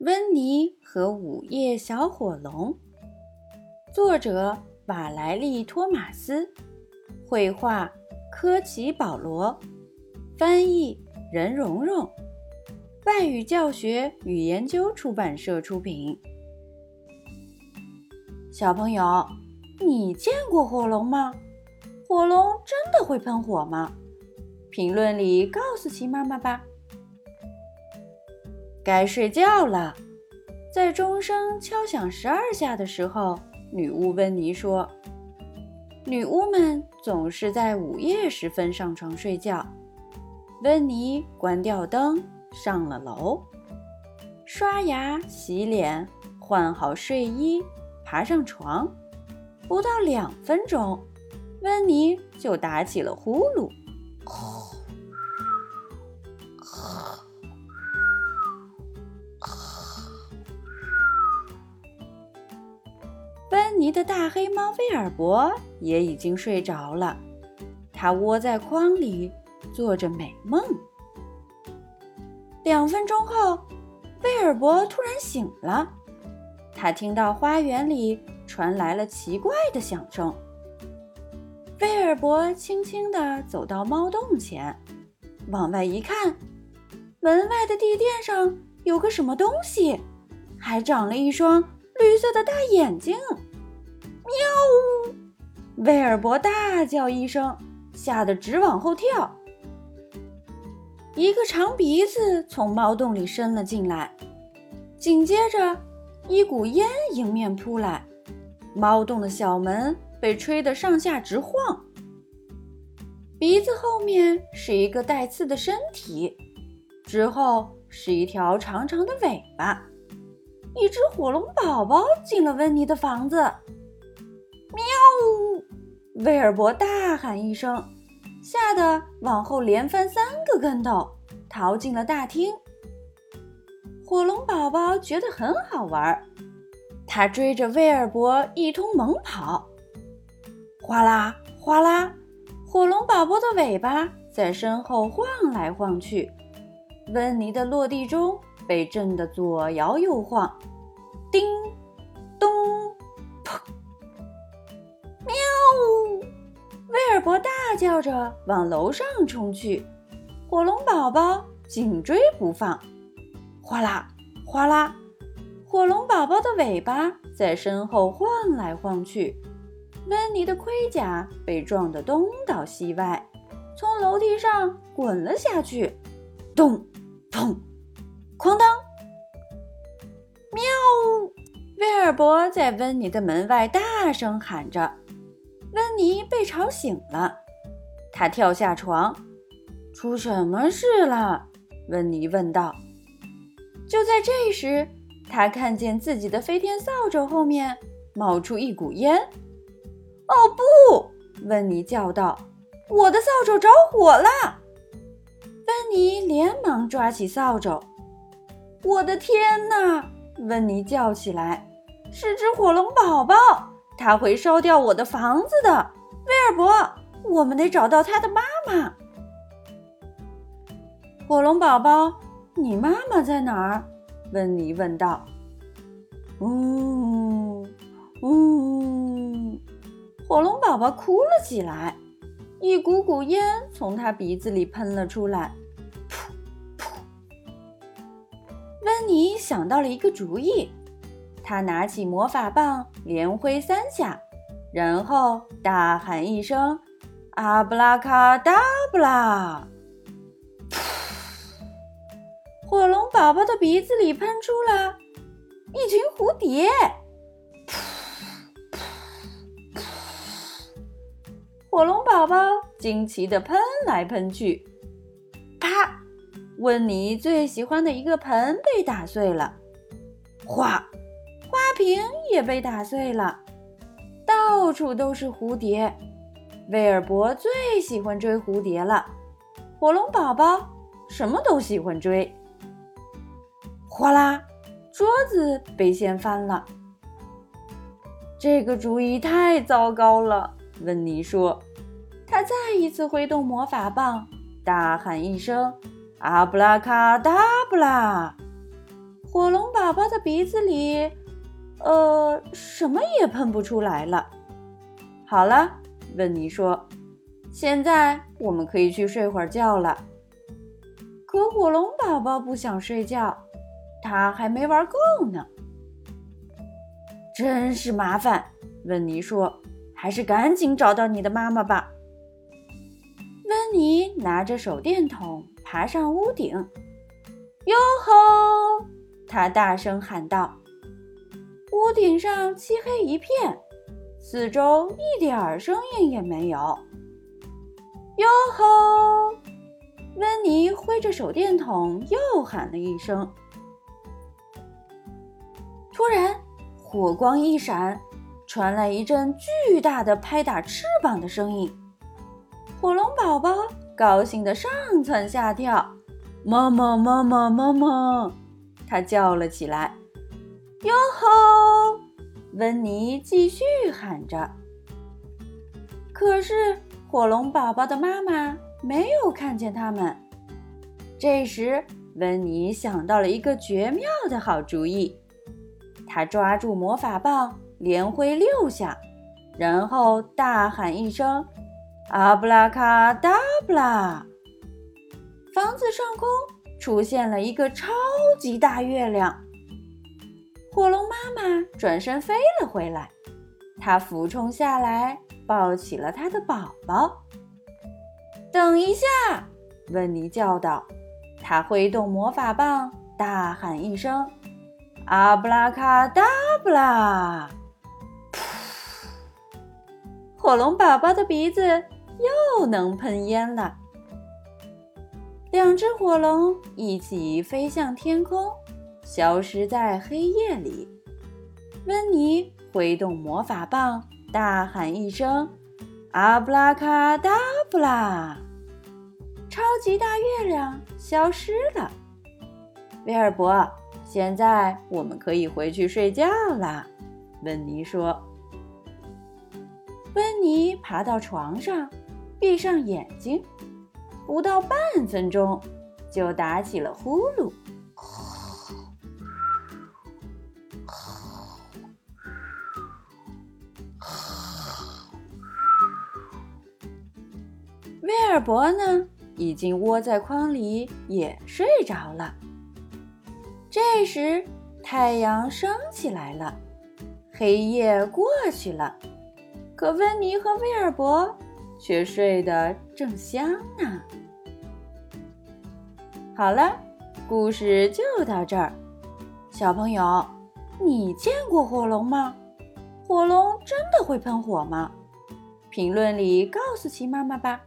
温妮和午夜小火龙，作者瓦莱丽·托马斯，绘画科奇·保罗，翻译任蓉蓉，外语教学与研究出版社出品。小朋友，你见过火龙吗？火龙真的会喷火吗？评论里告诉奇妈妈吧。该睡觉了，在钟声敲响十二下的时候，女巫温妮说：“女巫们总是在午夜时分上床睡觉。”温妮关掉灯，上了楼，刷牙、洗脸，换好睡衣，爬上床。不到两分钟，温妮就打起了呼噜。温妮的大黑猫威尔伯也已经睡着了，它窝在筐里做着美梦。两分钟后，威尔伯突然醒了，他听到花园里传来了奇怪的响声。威尔伯轻轻地走到猫洞前，往外一看，门外的地垫上有个什么东西，还长了一双。绿色的大眼睛，喵呜！威尔伯大叫一声，吓得直往后跳。一个长鼻子从猫洞里伸了进来，紧接着一股烟迎面扑来，猫洞的小门被吹得上下直晃。鼻子后面是一个带刺的身体，之后是一条长长的尾巴。一只火龙宝宝进了温妮的房子，喵！威尔伯大喊一声，吓得往后连翻三个跟头，逃进了大厅。火龙宝宝觉得很好玩，他追着威尔伯一通猛跑，哗啦哗啦，火龙宝宝的尾巴在身后晃来晃去，温妮的落地钟。被震得左摇右晃，伯大叫着往楼上冲去，火龙宝宝紧追不放。哗啦哗啦，火龙宝宝的尾巴在身后晃来晃去，温妮的盔甲被撞得东倒西歪，从楼梯上滚了下去。咚，砰！哐当！喵！威尔伯在温妮的门外大声喊着。温妮被吵醒了，她跳下床。出什么事了？温妮问道。就在这时，她看见自己的飞天扫帚后面冒出一股烟。哦不！温妮叫道：“我的扫帚着火了！”温妮连忙抓起扫帚。我的天哪！温妮叫起来：“是只火龙宝宝，它会烧掉我的房子的！”威尔伯，我们得找到他的妈妈。火龙宝宝，你妈妈在哪儿？温妮问道。呜呜，火龙宝宝哭了起来，一股股烟从他鼻子里喷了出来。噗噗温妮想到了一个主意，他拿起魔法棒，连挥三下，然后大喊一声：“阿布拉卡达布拉！”火龙宝宝的鼻子里喷出了一群蝴蝶，火龙宝宝惊奇地喷来喷去。啪温妮最喜欢的一个盆被打碎了，哗瓶也被打碎了，到处都是蝴蝶。威尔伯最喜欢追蝴蝶了，火龙宝宝什么都喜欢追。哗啦，桌子被掀翻了。这个主意太糟糕了，温妮说。他再一次挥动魔法棒，大喊一声。阿布拉卡达布拉！火龙宝宝宝的鼻子里，呃，什么也喷不出来了。好了，温妮说：“现在我们可以去睡会儿觉了。”可火龙宝宝不想睡觉，他还没玩够呢。真是麻烦，温妮说：“还是赶紧找到你的妈妈吧。”温妮拿着手电筒爬上屋顶，哟吼！他大声喊道：“屋顶上漆黑一片，四周一点儿声音也没有。”哟吼！温妮挥着手电筒又喊了一声。突然，火光一闪，传来一阵巨大的拍打翅膀的声音。火龙宝宝高兴的上蹿下跳，妈妈，妈妈，妈妈，他叫了起来。哟吼！温妮继续喊着。可是火龙宝宝的妈妈没有看见他们。这时，温妮想到了一个绝妙的好主意。他抓住魔法棒，连挥六下，然后大喊一声：“阿布拉卡达布拉！”房子上空出现了一个超级大月亮。火龙妈妈转身飞了回来，她俯冲下来，抱起了她的宝宝。等一下，温妮叫道。她挥动魔法棒，大喊一声。阿布拉卡达布拉！火龙宝宝的鼻子又能喷烟了。两只火龙一起飞向天空，消失在黑夜里。温妮挥动魔法棒，大喊一声：“阿布拉卡达布拉！”超级大月亮消失了。威尔伯。现在我们可以回去睡觉了，温妮说。温妮爬到床上，闭上眼睛，不到半分钟，就打起了呼噜。尔伯呢，已经窝在筐里，也睡着了。这时，太阳升起来了，黑夜过去了，可温妮和威尔伯却睡得正香呢。好了，故事就到这儿。小朋友，你见过火龙吗？火龙真的会喷火吗？评论里告诉奇妈妈吧。